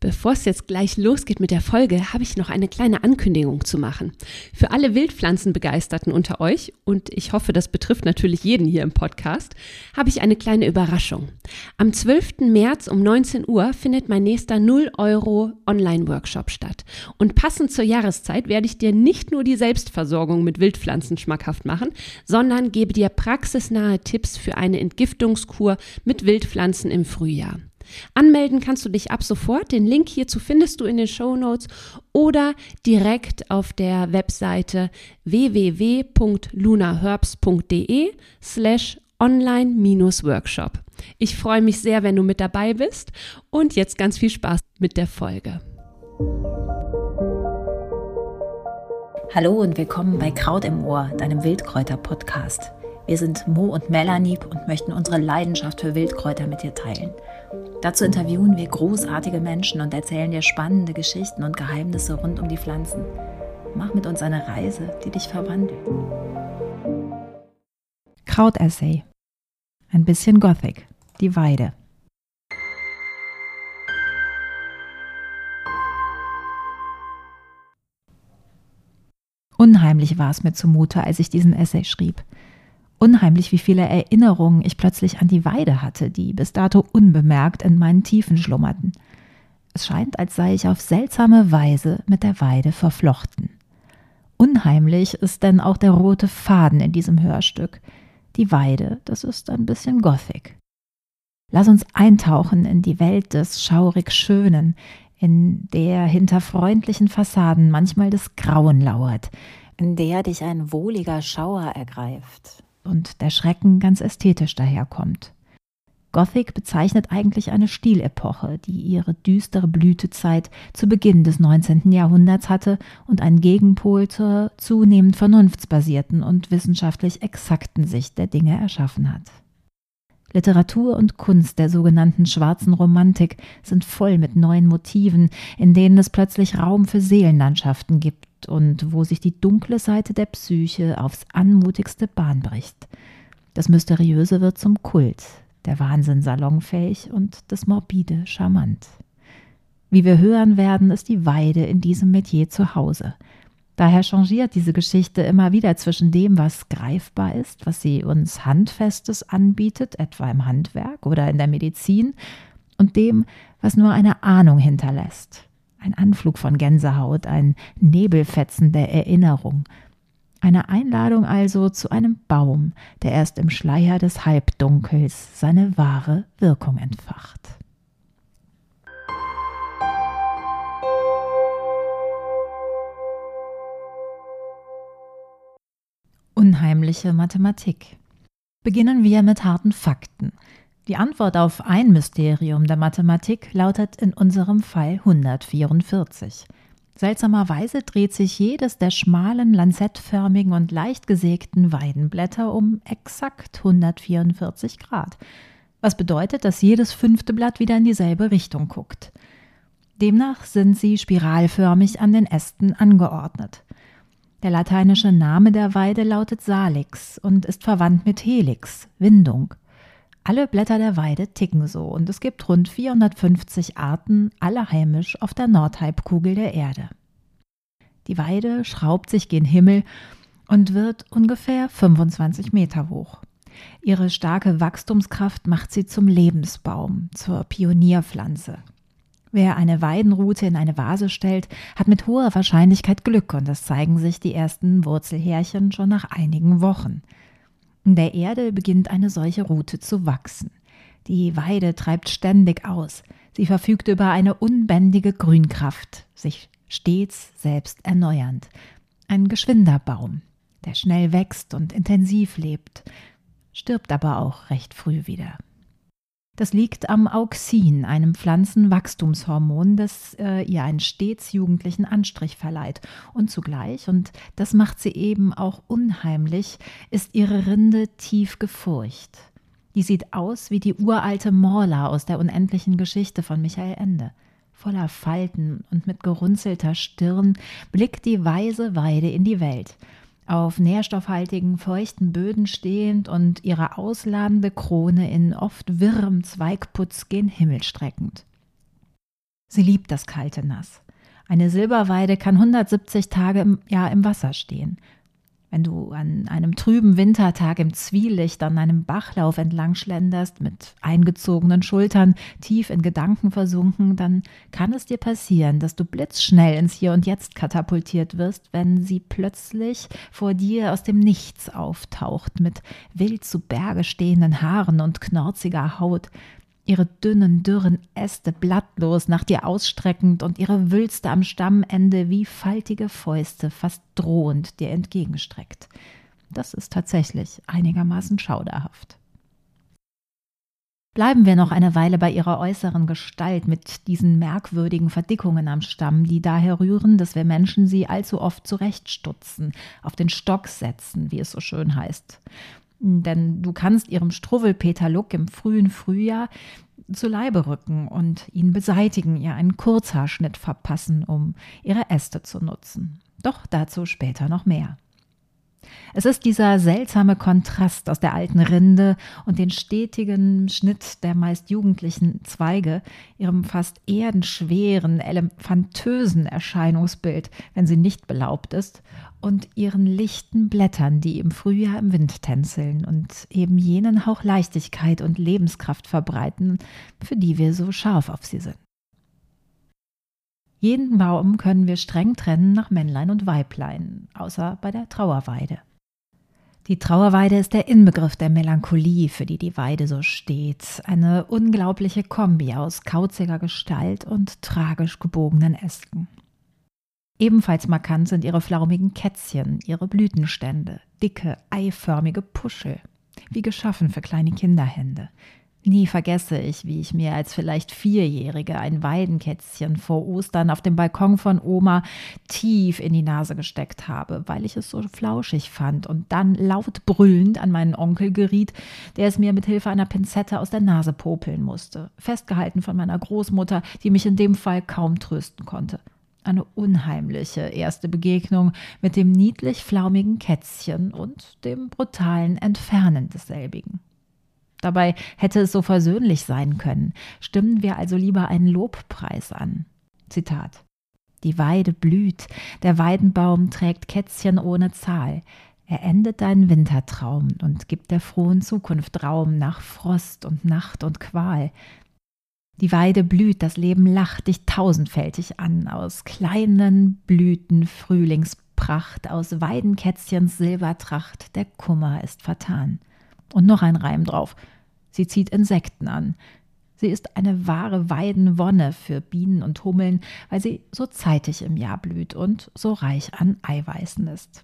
Bevor es jetzt gleich losgeht mit der Folge, habe ich noch eine kleine Ankündigung zu machen. Für alle Wildpflanzenbegeisterten unter euch, und ich hoffe, das betrifft natürlich jeden hier im Podcast, habe ich eine kleine Überraschung. Am 12. März um 19 Uhr findet mein nächster 0 Euro Online-Workshop statt. Und passend zur Jahreszeit werde ich dir nicht nur die Selbstversorgung mit Wildpflanzen schmackhaft machen, sondern gebe dir praxisnahe Tipps für eine Entgiftungskur mit Wildpflanzen im Frühjahr. Anmelden kannst du dich ab sofort. Den Link hierzu findest du in den Show Notes oder direkt auf der Webseite www.lunaherbs.de slash online-workshop. Ich freue mich sehr, wenn du mit dabei bist und jetzt ganz viel Spaß mit der Folge. Hallo und willkommen bei Kraut im Ohr, deinem Wildkräuter-Podcast. Wir sind Mo und Melanie und möchten unsere Leidenschaft für Wildkräuter mit dir teilen. Dazu interviewen wir großartige Menschen und erzählen dir spannende Geschichten und Geheimnisse rund um die Pflanzen. Mach mit uns eine Reise, die dich verwandelt. Krautessay. Ein bisschen Gothic. Die Weide. Unheimlich war es mir zumute, als ich diesen Essay schrieb. Unheimlich, wie viele Erinnerungen ich plötzlich an die Weide hatte, die bis dato unbemerkt in meinen Tiefen schlummerten. Es scheint, als sei ich auf seltsame Weise mit der Weide verflochten. Unheimlich ist denn auch der rote Faden in diesem Hörstück. Die Weide, das ist ein bisschen Gothic. Lass uns eintauchen in die Welt des schaurig Schönen, in der hinter freundlichen Fassaden manchmal das Grauen lauert, in der dich ein wohliger Schauer ergreift, und der Schrecken ganz ästhetisch daherkommt. Gothic bezeichnet eigentlich eine Stilepoche, die ihre düstere Blütezeit zu Beginn des 19. Jahrhunderts hatte und einen Gegenpol zur zunehmend vernunftsbasierten und wissenschaftlich exakten Sicht der Dinge erschaffen hat. Literatur und Kunst der sogenannten schwarzen Romantik sind voll mit neuen Motiven, in denen es plötzlich Raum für Seelenlandschaften gibt und wo sich die dunkle Seite der Psyche aufs anmutigste Bahn bricht. Das Mysteriöse wird zum Kult, der Wahnsinn salonfähig und das Morbide charmant. Wie wir hören werden, ist die Weide in diesem Metier zu Hause. Daher changiert diese Geschichte immer wieder zwischen dem, was greifbar ist, was sie uns Handfestes anbietet, etwa im Handwerk oder in der Medizin, und dem, was nur eine Ahnung hinterlässt, ein Anflug von Gänsehaut, ein Nebelfetzen der Erinnerung. Eine Einladung also zu einem Baum, der erst im Schleier des Halbdunkels seine wahre Wirkung entfacht. Unheimliche Mathematik. Beginnen wir mit harten Fakten. Die Antwort auf ein Mysterium der Mathematik lautet in unserem Fall 144. Seltsamerweise dreht sich jedes der schmalen, lanzettförmigen und leicht gesägten Weidenblätter um exakt 144 Grad, was bedeutet, dass jedes fünfte Blatt wieder in dieselbe Richtung guckt. Demnach sind sie spiralförmig an den Ästen angeordnet. Der lateinische Name der Weide lautet Salix und ist verwandt mit Helix, Windung. Alle Blätter der Weide ticken so und es gibt rund 450 Arten, alle heimisch auf der Nordhalbkugel der Erde. Die Weide schraubt sich gen Himmel und wird ungefähr 25 Meter hoch. Ihre starke Wachstumskraft macht sie zum Lebensbaum, zur Pionierpflanze. Wer eine Weidenrute in eine Vase stellt, hat mit hoher Wahrscheinlichkeit Glück und es zeigen sich die ersten Wurzelhärchen schon nach einigen Wochen. In der Erde beginnt eine solche Rute zu wachsen. Die Weide treibt ständig aus. Sie verfügt über eine unbändige Grünkraft, sich stets selbst erneuernd. Ein geschwinder Baum, der schnell wächst und intensiv lebt, stirbt aber auch recht früh wieder. Das liegt am Auxin, einem Pflanzenwachstumshormon, das äh, ihr einen stets jugendlichen Anstrich verleiht. Und zugleich, und das macht sie eben auch unheimlich, ist ihre Rinde tief gefurcht. Die sieht aus wie die uralte Morla aus der unendlichen Geschichte von Michael Ende. Voller Falten und mit gerunzelter Stirn blickt die weise Weide in die Welt auf nährstoffhaltigen, feuchten Böden stehend und ihre ausladende Krone in oft wirrem Zweigputz gen Himmel streckend. Sie liebt das kalte Nass. Eine Silberweide kann 170 Tage im Jahr im Wasser stehen. Wenn du an einem trüben Wintertag im Zwielicht an einem Bachlauf entlang schlenderst, mit eingezogenen Schultern, tief in Gedanken versunken, dann kann es dir passieren, dass du blitzschnell ins Hier und Jetzt katapultiert wirst, wenn sie plötzlich vor dir aus dem Nichts auftaucht, mit wild zu Berge stehenden Haaren und knorziger Haut, ihre dünnen, dürren Äste blattlos nach dir ausstreckend und ihre Wülste am Stammende wie faltige Fäuste fast drohend dir entgegenstreckt. Das ist tatsächlich einigermaßen schauderhaft. Bleiben wir noch eine Weile bei ihrer äußeren Gestalt mit diesen merkwürdigen Verdickungen am Stamm, die daher rühren, dass wir Menschen sie allzu oft zurechtstutzen, auf den Stock setzen, wie es so schön heißt. Denn du kannst ihrem Struwwelpeter-Look im frühen Frühjahr zu Leibe rücken und ihn beseitigen, ihr einen Kurzhaarschnitt verpassen, um ihre Äste zu nutzen. Doch dazu später noch mehr. Es ist dieser seltsame Kontrast aus der alten Rinde und den stetigen Schnitt der meist jugendlichen Zweige, ihrem fast erdenschweren, elefantösen Erscheinungsbild, wenn sie nicht belaubt ist, und ihren lichten Blättern, die im Frühjahr im Wind tänzeln und eben jenen Hauch Leichtigkeit und Lebenskraft verbreiten, für die wir so scharf auf sie sind. Jeden Baum können wir streng trennen nach Männlein und Weiblein, außer bei der Trauerweide. Die Trauerweide ist der Inbegriff der Melancholie, für die die Weide so steht. Eine unglaubliche Kombi aus kauziger Gestalt und tragisch gebogenen Ästen. Ebenfalls markant sind ihre flaumigen Kätzchen, ihre Blütenstände, dicke, eiförmige Puschel, wie geschaffen für kleine Kinderhände. Nie vergesse ich, wie ich mir als vielleicht Vierjährige ein Weidenkätzchen vor Ostern auf dem Balkon von Oma tief in die Nase gesteckt habe, weil ich es so flauschig fand und dann laut brüllend an meinen Onkel geriet, der es mir mit Hilfe einer Pinzette aus der Nase popeln musste, festgehalten von meiner Großmutter, die mich in dem Fall kaum trösten konnte. Eine unheimliche erste Begegnung mit dem niedlich flaumigen Kätzchen und dem brutalen Entfernen desselbigen. Dabei hätte es so versöhnlich sein können. Stimmen wir also lieber einen Lobpreis an. Zitat. Die Weide blüht, der Weidenbaum trägt Kätzchen ohne Zahl. Er endet deinen Wintertraum und gibt der frohen Zukunft Raum nach Frost und Nacht und Qual. Die Weide blüht, das Leben lacht dich tausendfältig an, aus kleinen Blüten Frühlingspracht, aus Weidenkätzchens Silbertracht, der Kummer ist vertan. Und noch ein Reim drauf. Sie zieht Insekten an. Sie ist eine wahre Weidenwonne für Bienen und Hummeln, weil sie so zeitig im Jahr blüht und so reich an Eiweißen ist.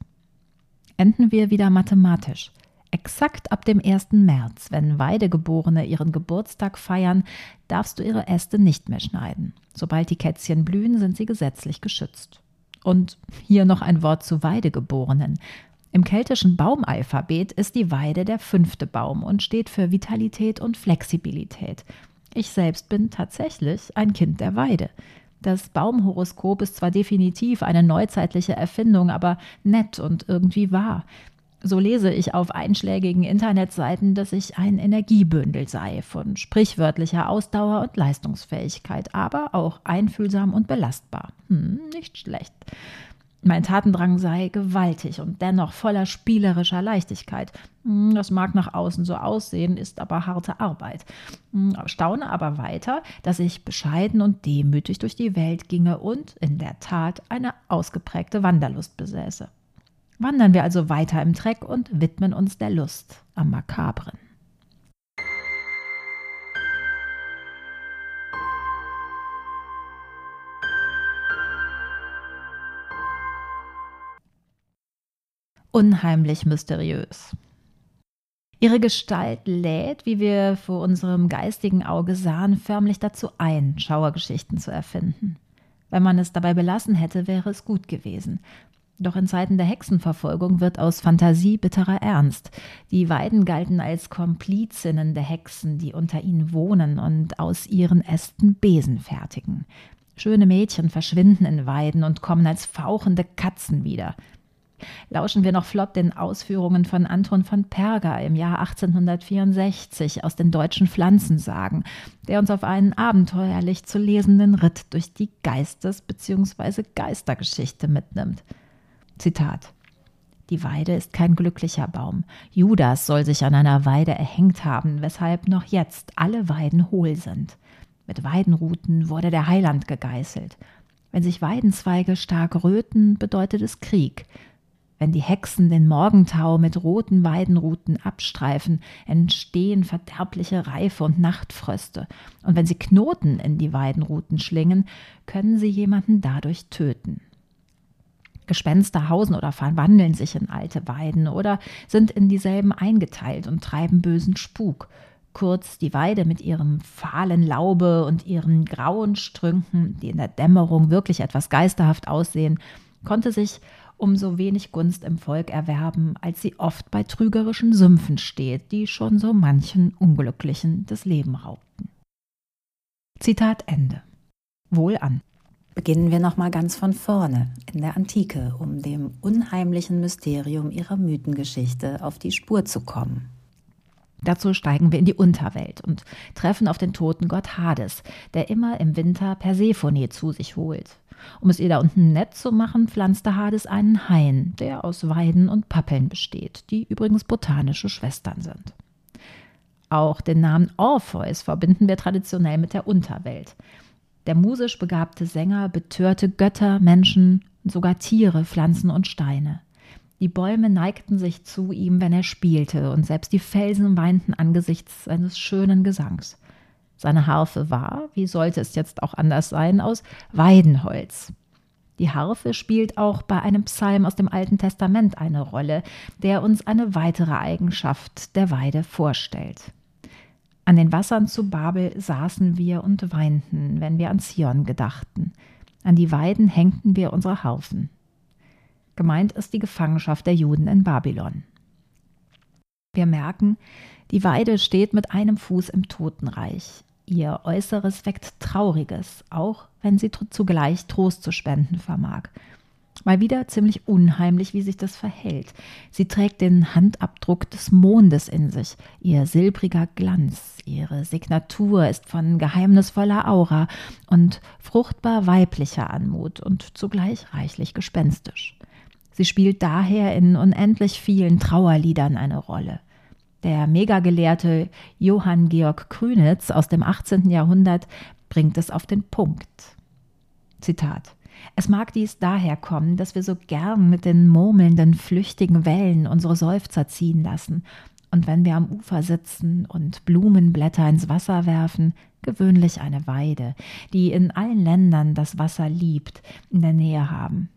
Enden wir wieder mathematisch. Exakt ab dem 1. März, wenn Weidegeborene ihren Geburtstag feiern, darfst du ihre Äste nicht mehr schneiden. Sobald die Kätzchen blühen, sind sie gesetzlich geschützt. Und hier noch ein Wort zu Weidegeborenen. Im keltischen Baumalphabet ist die Weide der fünfte Baum und steht für Vitalität und Flexibilität. Ich selbst bin tatsächlich ein Kind der Weide. Das Baumhoroskop ist zwar definitiv eine neuzeitliche Erfindung, aber nett und irgendwie wahr. So lese ich auf einschlägigen Internetseiten, dass ich ein Energiebündel sei, von sprichwörtlicher Ausdauer und Leistungsfähigkeit, aber auch einfühlsam und belastbar. Hm, nicht schlecht. Mein Tatendrang sei gewaltig und dennoch voller spielerischer Leichtigkeit. Hm, das mag nach außen so aussehen, ist aber harte Arbeit. Hm, staune aber weiter, dass ich bescheiden und demütig durch die Welt ginge und in der Tat eine ausgeprägte Wanderlust besäße. Wandern wir also weiter im Treck und widmen uns der Lust am Makabren. Unheimlich mysteriös. Ihre Gestalt lädt, wie wir vor unserem geistigen Auge sahen, förmlich dazu ein, Schauergeschichten zu erfinden. Wenn man es dabei belassen hätte, wäre es gut gewesen. Doch in Zeiten der Hexenverfolgung wird aus Fantasie bitterer Ernst. Die Weiden galten als Komplizinnen der Hexen, die unter ihnen wohnen und aus ihren Ästen Besen fertigen. Schöne Mädchen verschwinden in Weiden und kommen als fauchende Katzen wieder. Lauschen wir noch flott den Ausführungen von Anton von Perger im Jahr 1864 aus den deutschen Pflanzensagen, der uns auf einen abenteuerlich zu lesenden Ritt durch die Geistes- bzw. Geistergeschichte mitnimmt. Zitat die Weide ist kein glücklicher Baum. Judas soll sich an einer Weide erhängt haben, weshalb noch jetzt alle Weiden hohl sind. Mit Weidenruten wurde der Heiland gegeißelt. Wenn sich Weidenzweige stark röten, bedeutet es Krieg. Wenn die Hexen den Morgentau mit roten Weidenruten abstreifen, entstehen verderbliche Reife und Nachtfröste. Und wenn sie Knoten in die Weidenruten schlingen, können sie jemanden dadurch töten. Gespenster hausen oder verwandeln sich in alte Weiden oder sind in dieselben eingeteilt und treiben bösen Spuk. Kurz die Weide mit ihrem fahlen Laube und ihren grauen Strünken, die in der Dämmerung wirklich etwas geisterhaft aussehen, konnte sich um so wenig Gunst im Volk erwerben, als sie oft bei trügerischen Sümpfen steht, die schon so manchen Unglücklichen das Leben raubten. Zitat Ende. Wohl an. Beginnen wir nochmal ganz von vorne, in der Antike, um dem unheimlichen Mysterium ihrer Mythengeschichte auf die Spur zu kommen. Dazu steigen wir in die Unterwelt und treffen auf den toten Gott Hades, der immer im Winter Persephone zu sich holt. Um es ihr da unten nett zu machen, pflanzte Hades einen Hain, der aus Weiden und Pappeln besteht, die übrigens botanische Schwestern sind. Auch den Namen Orpheus verbinden wir traditionell mit der Unterwelt. Der musisch begabte Sänger betörte Götter, Menschen, sogar Tiere, Pflanzen und Steine. Die Bäume neigten sich zu ihm, wenn er spielte, und selbst die Felsen weinten angesichts seines schönen Gesangs. Seine Harfe war, wie sollte es jetzt auch anders sein, aus Weidenholz. Die Harfe spielt auch bei einem Psalm aus dem Alten Testament eine Rolle, der uns eine weitere Eigenschaft der Weide vorstellt. An den Wassern zu Babel saßen wir und weinten, wenn wir an Zion gedachten. An die Weiden hängten wir unsere Harfen. Gemeint ist die Gefangenschaft der Juden in Babylon. Wir merken, die Weide steht mit einem Fuß im Totenreich. Ihr Äußeres weckt Trauriges, auch wenn sie zugleich Trost zu spenden vermag. Mal wieder ziemlich unheimlich, wie sich das verhält. Sie trägt den Handabdruck des Mondes in sich, ihr silbriger Glanz, ihre Signatur ist von geheimnisvoller Aura und fruchtbar weiblicher Anmut und zugleich reichlich gespenstisch. Sie spielt daher in unendlich vielen Trauerliedern eine Rolle. Der Megagelehrte Johann Georg Krünitz aus dem 18. Jahrhundert bringt es auf den Punkt. Zitat es mag dies daher kommen, dass wir so gern mit den murmelnden, flüchtigen Wellen unsere Seufzer ziehen lassen und wenn wir am Ufer sitzen und Blumenblätter ins Wasser werfen, gewöhnlich eine Weide, die in allen Ländern das Wasser liebt, in der Nähe haben.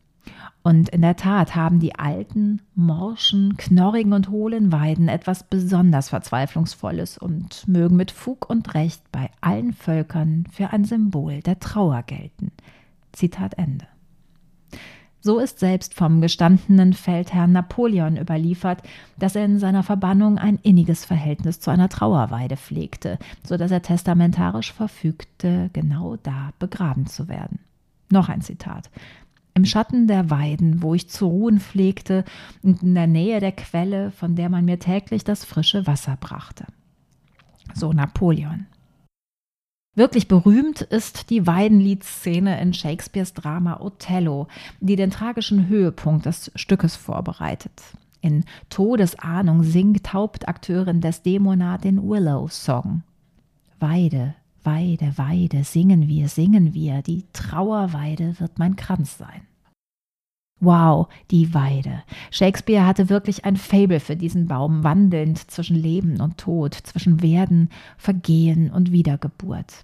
Und in der Tat haben die alten, morschen, knorrigen und hohlen Weiden etwas besonders Verzweiflungsvolles und mögen mit Fug und Recht bei allen Völkern für ein Symbol der Trauer gelten. Zitat Ende. So ist selbst vom gestandenen Feldherrn Napoleon überliefert, dass er in seiner Verbannung ein inniges Verhältnis zu einer Trauerweide pflegte, so dass er testamentarisch verfügte, genau da begraben zu werden. Noch ein Zitat. Im Schatten der Weiden, wo ich zu ruhen pflegte, und in der Nähe der Quelle, von der man mir täglich das frische Wasser brachte. So Napoleon. Wirklich berühmt ist die Weidenliedszene in Shakespeares Drama Othello, die den tragischen Höhepunkt des Stückes vorbereitet. In Todesahnung singt Hauptakteurin Desdemona den Willow-Song. Weide, Weide, Weide, singen wir, singen wir, die Trauerweide wird mein Kranz sein. Wow, die Weide. Shakespeare hatte wirklich ein Fable für diesen Baum, wandelnd zwischen Leben und Tod, zwischen Werden, Vergehen und Wiedergeburt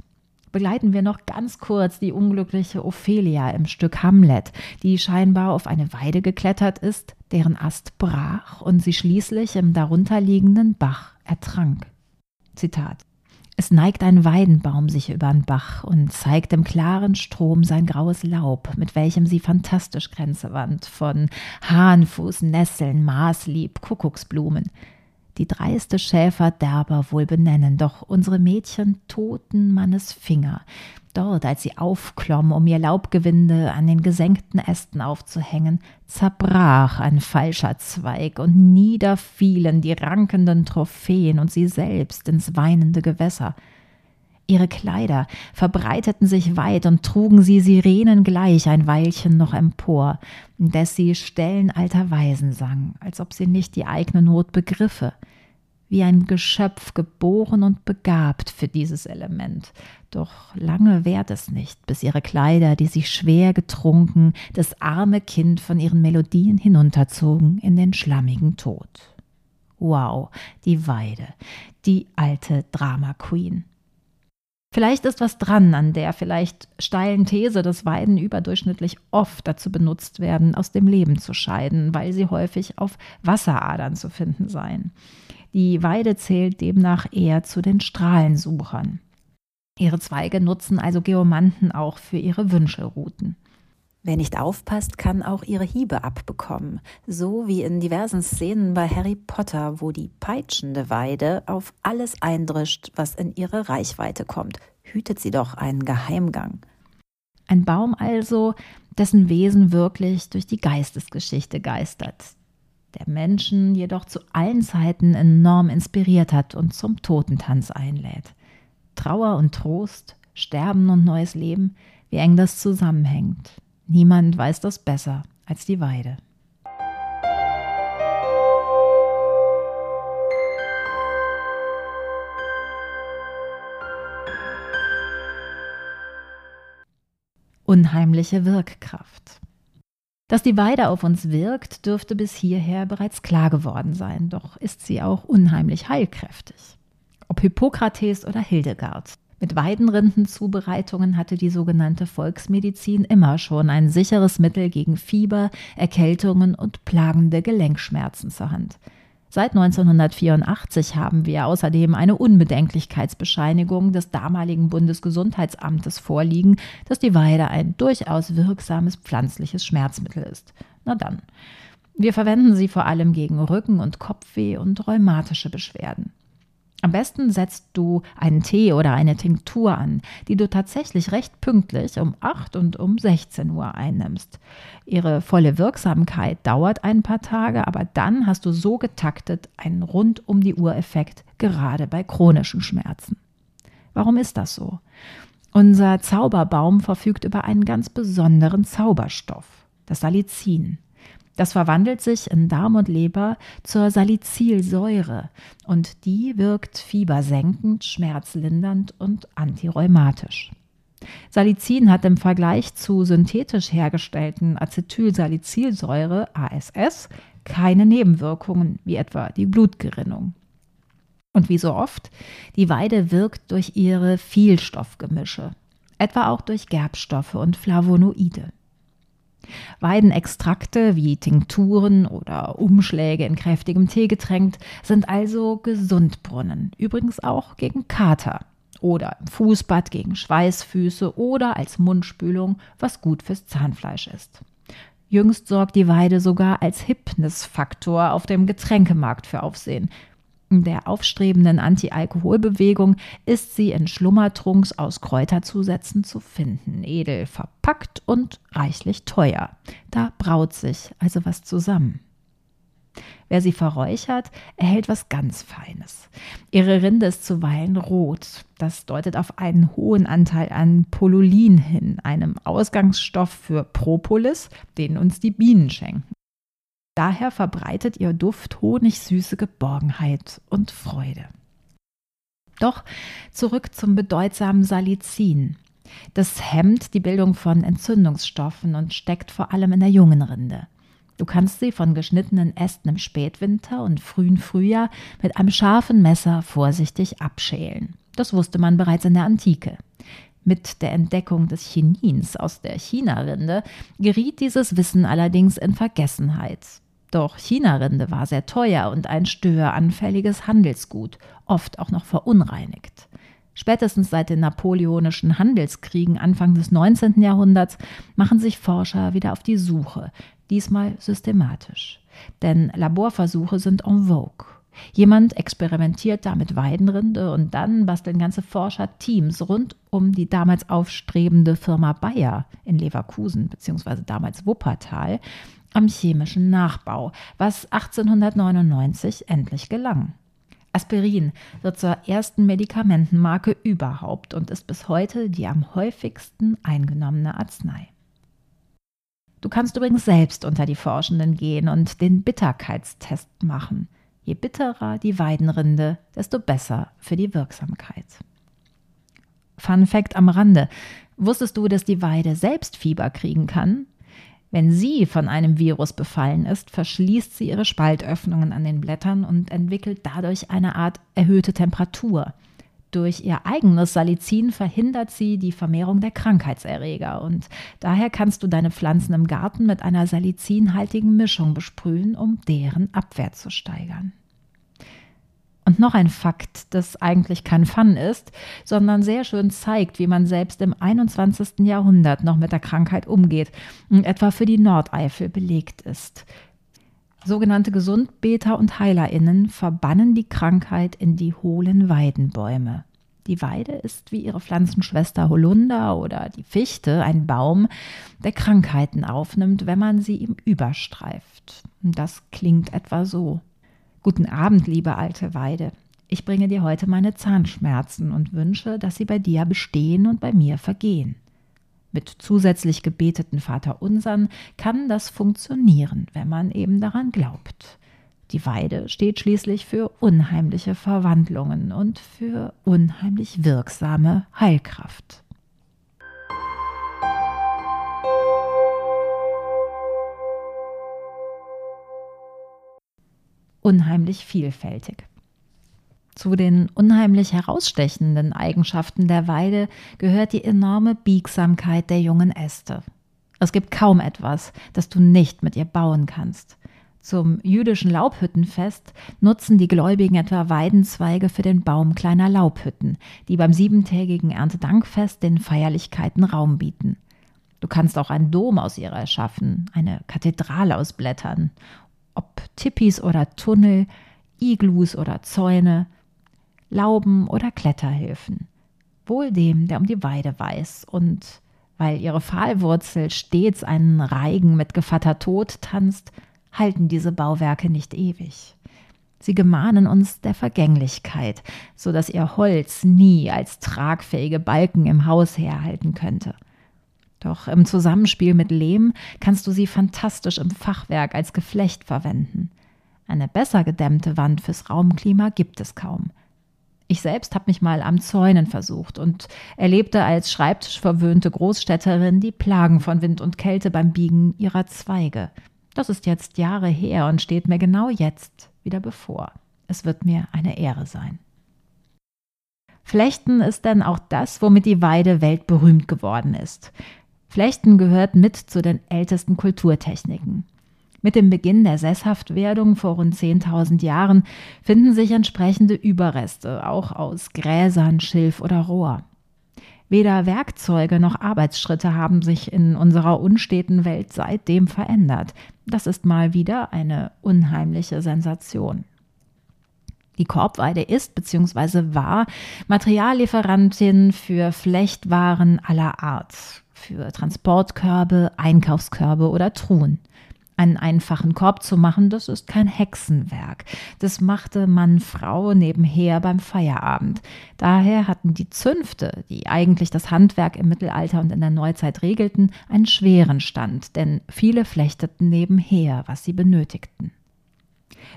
begleiten wir noch ganz kurz die unglückliche Ophelia im Stück Hamlet, die scheinbar auf eine Weide geklettert ist, deren Ast brach und sie schließlich im darunterliegenden Bach ertrank. Zitat es neigt ein Weidenbaum sich über den Bach und zeigt im klaren Strom sein graues Laub, mit welchem sie fantastisch Grenze wand, von Hahnfuß, Nesseln, Maßlieb, Kuckucksblumen. Die dreiste Schäfer derber wohl benennen, doch unsere Mädchen toten Mannes Finger. Dort, als sie aufklommen, um ihr Laubgewinde an den gesenkten Ästen aufzuhängen, zerbrach ein falscher Zweig und niederfielen die rankenden Trophäen und sie selbst ins weinende Gewässer. Ihre Kleider verbreiteten sich weit und trugen sie Sirenen gleich ein Weilchen noch empor, indes sie Stellen alter Weisen sang, als ob sie nicht die eigene Not begriffe, wie ein Geschöpf geboren und begabt für dieses Element. Doch lange währt es nicht, bis ihre Kleider, die sich schwer getrunken, das arme Kind von ihren Melodien hinunterzogen in den schlammigen Tod. Wow, die Weide, die alte Drama Queen. Vielleicht ist was dran an der vielleicht steilen These, dass Weiden überdurchschnittlich oft dazu benutzt werden, aus dem Leben zu scheiden, weil sie häufig auf Wasseradern zu finden seien. Die Weide zählt demnach eher zu den Strahlensuchern. Ihre Zweige nutzen also Geomanten auch für ihre Wünschelrouten. Wer nicht aufpasst, kann auch ihre Hiebe abbekommen, so wie in diversen Szenen bei Harry Potter, wo die peitschende Weide auf alles eindrischt, was in ihre Reichweite kommt. Hütet sie doch einen Geheimgang. Ein Baum also, dessen Wesen wirklich durch die Geistesgeschichte geistert, der Menschen jedoch zu allen Zeiten enorm inspiriert hat und zum Totentanz einlädt. Trauer und Trost, Sterben und neues Leben, wie eng das zusammenhängt. Niemand weiß das besser als die Weide. Unheimliche Wirkkraft. Dass die Weide auf uns wirkt, dürfte bis hierher bereits klar geworden sein, doch ist sie auch unheimlich heilkräftig. Ob Hippokrates oder Hildegard. Mit Weidenrindenzubereitungen hatte die sogenannte Volksmedizin immer schon ein sicheres Mittel gegen Fieber, Erkältungen und plagende Gelenkschmerzen zur Hand. Seit 1984 haben wir außerdem eine Unbedenklichkeitsbescheinigung des damaligen Bundesgesundheitsamtes vorliegen, dass die Weide ein durchaus wirksames pflanzliches Schmerzmittel ist. Na dann. Wir verwenden sie vor allem gegen Rücken- und Kopfweh und rheumatische Beschwerden. Am besten setzt du einen Tee oder eine Tinktur an, die du tatsächlich recht pünktlich um 8 und um 16 Uhr einnimmst. Ihre volle Wirksamkeit dauert ein paar Tage, aber dann hast du so getaktet einen rund um die Uhr Effekt, gerade bei chronischen Schmerzen. Warum ist das so? Unser Zauberbaum verfügt über einen ganz besonderen Zauberstoff, das Salicin. Das verwandelt sich in Darm und Leber zur Salicylsäure und die wirkt fiebersenkend, schmerzlindernd und antirheumatisch. Salicin hat im Vergleich zu synthetisch hergestellten Acetylsalicylsäure ASS keine Nebenwirkungen wie etwa die Blutgerinnung. Und wie so oft, die Weide wirkt durch ihre Vielstoffgemische, etwa auch durch Gerbstoffe und Flavonoide. Weidenextrakte wie Tinkturen oder Umschläge in kräftigem Tee getränkt sind also Gesundbrunnen, übrigens auch gegen Kater oder im Fußbad gegen Schweißfüße oder als Mundspülung, was gut fürs Zahnfleisch ist. Jüngst sorgt die Weide sogar als Hypnisfaktor auf dem Getränkemarkt für Aufsehen, der aufstrebenden Anti-Alkohol-Bewegung ist sie in Schlummertrunks aus Kräuterzusätzen zu finden, edel verpackt und reichlich teuer. Da braut sich also was zusammen. Wer sie verräuchert, erhält was ganz Feines. Ihre Rinde ist zuweilen rot. Das deutet auf einen hohen Anteil an Polulin hin, einem Ausgangsstoff für Propolis, den uns die Bienen schenken. Daher verbreitet ihr Duft honigsüße Geborgenheit und Freude. Doch zurück zum bedeutsamen Salicin. Das hemmt die Bildung von Entzündungsstoffen und steckt vor allem in der jungen Rinde. Du kannst sie von geschnittenen Ästen im Spätwinter und frühen Frühjahr mit einem scharfen Messer vorsichtig abschälen. Das wusste man bereits in der Antike. Mit der Entdeckung des Chinins aus der China-Rinde geriet dieses Wissen allerdings in Vergessenheit. Doch China-Rinde war sehr teuer und ein störanfälliges Handelsgut, oft auch noch verunreinigt. Spätestens seit den napoleonischen Handelskriegen Anfang des 19. Jahrhunderts machen sich Forscher wieder auf die Suche, diesmal systematisch. Denn Laborversuche sind en vogue. Jemand experimentiert da mit Weidenrinde und dann basteln ganze Forscherteams rund um die damals aufstrebende Firma Bayer in Leverkusen bzw. damals Wuppertal am chemischen Nachbau, was 1899 endlich gelang. Aspirin wird zur ersten Medikamentenmarke überhaupt und ist bis heute die am häufigsten eingenommene Arznei. Du kannst übrigens selbst unter die Forschenden gehen und den Bitterkeitstest machen. Je bitterer die Weidenrinde, desto besser für die Wirksamkeit. Fun Fact am Rande. Wusstest du, dass die Weide selbst Fieber kriegen kann? Wenn sie von einem Virus befallen ist, verschließt sie ihre Spaltöffnungen an den Blättern und entwickelt dadurch eine Art erhöhte Temperatur. Durch ihr eigenes Salicin verhindert sie die Vermehrung der Krankheitserreger und daher kannst du deine Pflanzen im Garten mit einer salicinhaltigen Mischung besprühen, um deren Abwehr zu steigern. Und noch ein Fakt, das eigentlich kein Fun ist, sondern sehr schön zeigt, wie man selbst im 21. Jahrhundert noch mit der Krankheit umgeht und etwa für die Nordeifel belegt ist. Sogenannte Gesundbeter und HeilerInnen verbannen die Krankheit in die hohlen Weidenbäume. Die Weide ist wie ihre Pflanzenschwester Holunder oder die Fichte ein Baum, der Krankheiten aufnimmt, wenn man sie ihm überstreift. Das klingt etwa so. Guten Abend, liebe alte Weide. Ich bringe dir heute meine Zahnschmerzen und wünsche, dass sie bei dir bestehen und bei mir vergehen. Mit zusätzlich gebeteten Vaterunsern kann das funktionieren, wenn man eben daran glaubt. Die Weide steht schließlich für unheimliche Verwandlungen und für unheimlich wirksame Heilkraft. Unheimlich vielfältig. Zu den unheimlich herausstechenden Eigenschaften der Weide gehört die enorme Biegsamkeit der jungen Äste. Es gibt kaum etwas, das du nicht mit ihr bauen kannst. Zum jüdischen Laubhüttenfest nutzen die Gläubigen etwa Weidenzweige für den Baum kleiner Laubhütten, die beim siebentägigen Erntedankfest den Feierlichkeiten Raum bieten. Du kannst auch einen Dom aus ihr erschaffen, eine Kathedrale aus Blättern. Ob Tippis oder Tunnel, Iglus oder Zäune, Lauben oder Kletterhilfen. Wohl dem, der um die Weide weiß und weil ihre Pfahlwurzel stets einen Reigen mit Gevatter Tod tanzt, halten diese Bauwerke nicht ewig. Sie gemahnen uns der Vergänglichkeit, so dass ihr Holz nie als tragfähige Balken im Haus herhalten könnte. Doch im Zusammenspiel mit Lehm kannst du sie fantastisch im Fachwerk als Geflecht verwenden. Eine besser gedämmte Wand fürs Raumklima gibt es kaum. Ich selbst habe mich mal am Zäunen versucht und erlebte als schreibtischverwöhnte Großstädterin die Plagen von Wind und Kälte beim Biegen ihrer Zweige. Das ist jetzt Jahre her und steht mir genau jetzt wieder bevor. Es wird mir eine Ehre sein. Flechten ist denn auch das, womit die Weide weltberühmt geworden ist. Flechten gehört mit zu den ältesten Kulturtechniken. Mit dem Beginn der Sesshaftwerdung vor rund 10.000 Jahren finden sich entsprechende Überreste, auch aus Gräsern, Schilf oder Rohr. Weder Werkzeuge noch Arbeitsschritte haben sich in unserer unsteten Welt seitdem verändert. Das ist mal wieder eine unheimliche Sensation. Die Korbweide ist bzw. war Materiallieferantin für Flechtwaren aller Art, für Transportkörbe, Einkaufskörbe oder Truhen. Einen einfachen Korb zu machen, das ist kein Hexenwerk. Das machte Mann, Frau nebenher beim Feierabend. Daher hatten die Zünfte, die eigentlich das Handwerk im Mittelalter und in der Neuzeit regelten, einen schweren Stand, denn viele flechteten nebenher, was sie benötigten.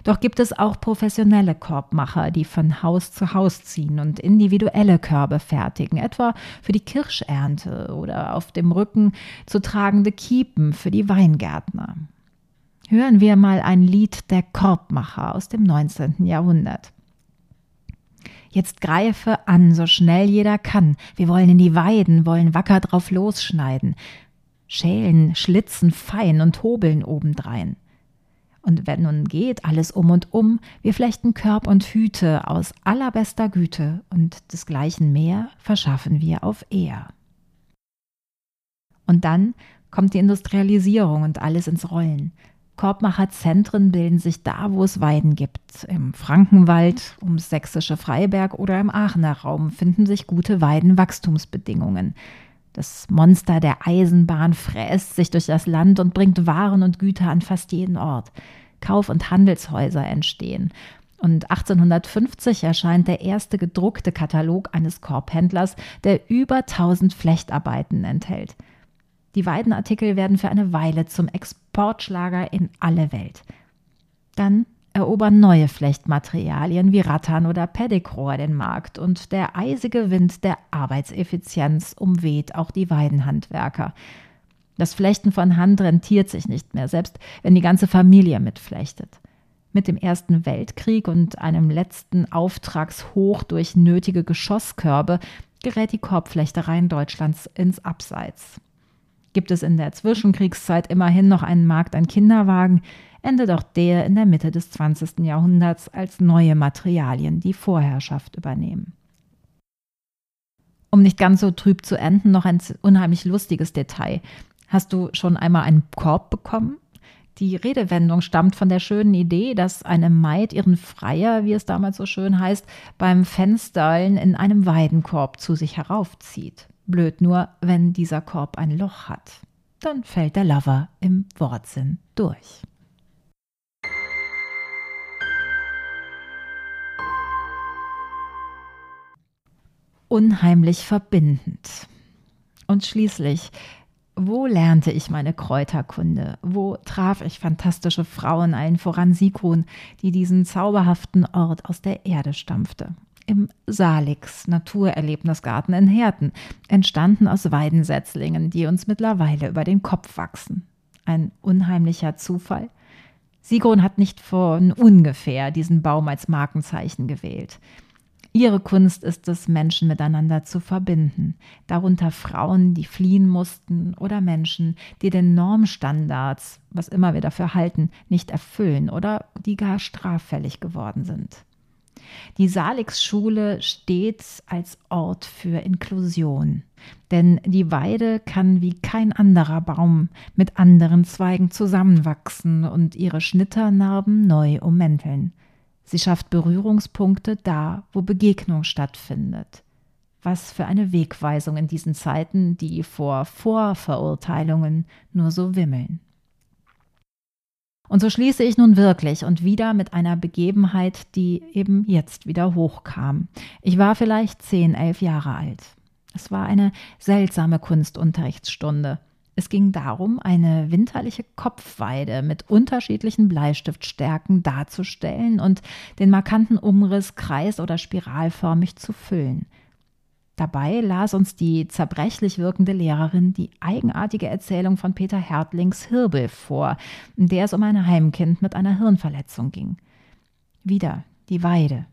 Doch gibt es auch professionelle Korbmacher, die von Haus zu Haus ziehen und individuelle Körbe fertigen, etwa für die Kirschernte oder auf dem Rücken zu tragende Kiepen für die Weingärtner. Hören wir mal ein Lied der Korbmacher aus dem 19. Jahrhundert. Jetzt greife an, so schnell jeder kann. Wir wollen in die Weiden, wollen wacker drauf losschneiden. Schälen, schlitzen fein und hobeln obendrein. Und wenn nun geht alles um und um, wir flechten Körb und Hüte aus allerbester Güte und desgleichen mehr verschaffen wir auf Ehr. Und dann kommt die Industrialisierung und alles ins Rollen. Korbmacherzentren bilden sich da, wo es Weiden gibt. Im Frankenwald, ums sächsische Freiberg oder im Aachener Raum finden sich gute Weidenwachstumsbedingungen. Das Monster der Eisenbahn fräst sich durch das Land und bringt Waren und Güter an fast jeden Ort. Kauf- und Handelshäuser entstehen. Und 1850 erscheint der erste gedruckte Katalog eines Korbhändlers, der über 1000 Flechtarbeiten enthält. Die Weidenartikel werden für eine Weile zum Exportschlager in alle Welt. Dann erobern neue Flechtmaterialien wie Rattan oder Pedicroa den Markt und der eisige Wind der Arbeitseffizienz umweht auch die Weidenhandwerker. Das Flechten von Hand rentiert sich nicht mehr, selbst wenn die ganze Familie mitflechtet. Mit dem Ersten Weltkrieg und einem letzten Auftragshoch durch nötige Geschosskörbe gerät die Korbflechterei in Deutschlands ins Abseits. Gibt es in der Zwischenkriegszeit immerhin noch einen Markt an Kinderwagen, endet auch der in der Mitte des 20. Jahrhunderts, als neue Materialien die Vorherrschaft übernehmen. Um nicht ganz so trüb zu enden, noch ein unheimlich lustiges Detail. Hast du schon einmal einen Korb bekommen? Die Redewendung stammt von der schönen Idee, dass eine Maid ihren Freier, wie es damals so schön heißt, beim Fensterlen in einem Weidenkorb zu sich heraufzieht. Blöd nur, wenn dieser Korb ein Loch hat. Dann fällt der Lover im Wortsinn durch. Unheimlich verbindend. Und schließlich wo lernte ich meine Kräuterkunde? Wo traf ich fantastische Frauen, allen voran Sigrun, die diesen zauberhaften Ort aus der Erde stampfte? Im Salix Naturerlebnisgarten in Herten, entstanden aus Weidensetzlingen, die uns mittlerweile über den Kopf wachsen. Ein unheimlicher Zufall? Sigrun hat nicht von ungefähr diesen Baum als Markenzeichen gewählt. Ihre Kunst ist es, Menschen miteinander zu verbinden, darunter Frauen, die fliehen mussten oder Menschen, die den Normstandards, was immer wir dafür halten, nicht erfüllen oder die gar straffällig geworden sind. Die Salix-Schule steht als Ort für Inklusion, denn die Weide kann wie kein anderer Baum mit anderen Zweigen zusammenwachsen und ihre Schnitternarben neu ummänteln. Sie schafft Berührungspunkte da, wo Begegnung stattfindet. Was für eine Wegweisung in diesen Zeiten, die vor Vorverurteilungen nur so wimmeln. Und so schließe ich nun wirklich und wieder mit einer Begebenheit, die eben jetzt wieder hochkam. Ich war vielleicht zehn, elf Jahre alt. Es war eine seltsame Kunstunterrichtsstunde. Es ging darum, eine winterliche Kopfweide mit unterschiedlichen Bleistiftstärken darzustellen und den markanten Umriss kreis- oder spiralförmig zu füllen. Dabei las uns die zerbrechlich wirkende Lehrerin die eigenartige Erzählung von Peter Hertlings Hirbel vor, in der es um ein Heimkind mit einer Hirnverletzung ging. Wieder die Weide.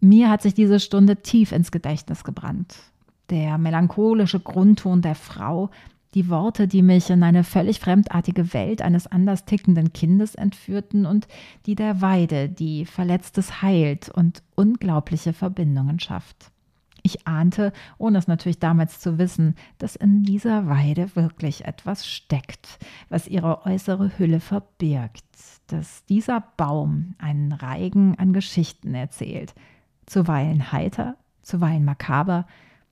Mir hat sich diese Stunde tief ins Gedächtnis gebrannt. Der melancholische Grundton der Frau, die Worte, die mich in eine völlig fremdartige Welt eines anders tickenden Kindes entführten und die der Weide, die Verletztes heilt und unglaubliche Verbindungen schafft. Ich ahnte, ohne es natürlich damals zu wissen, dass in dieser Weide wirklich etwas steckt, was ihre äußere Hülle verbirgt, dass dieser Baum einen Reigen an Geschichten erzählt, zuweilen heiter, zuweilen makaber,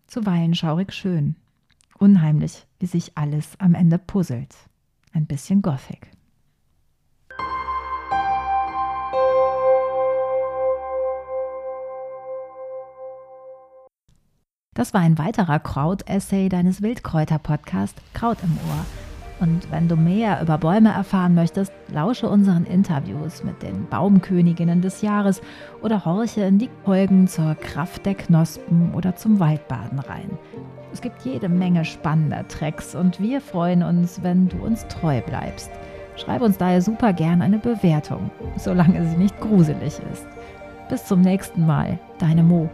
zuweilen schaurig schön. Unheimlich, wie sich alles am Ende puzzelt. Ein bisschen Gothic. Das war ein weiterer Kraut-Essay deines Wildkräuter-Podcast Kraut im Ohr. Und wenn du mehr über Bäume erfahren möchtest, lausche unseren Interviews mit den Baumköniginnen des Jahres oder horche in die Folgen zur Kraft der Knospen oder zum Waldbaden rein. Es gibt jede Menge spannender Tracks und wir freuen uns, wenn du uns treu bleibst. Schreib uns daher super gern eine Bewertung, solange sie nicht gruselig ist. Bis zum nächsten Mal, deine Mo.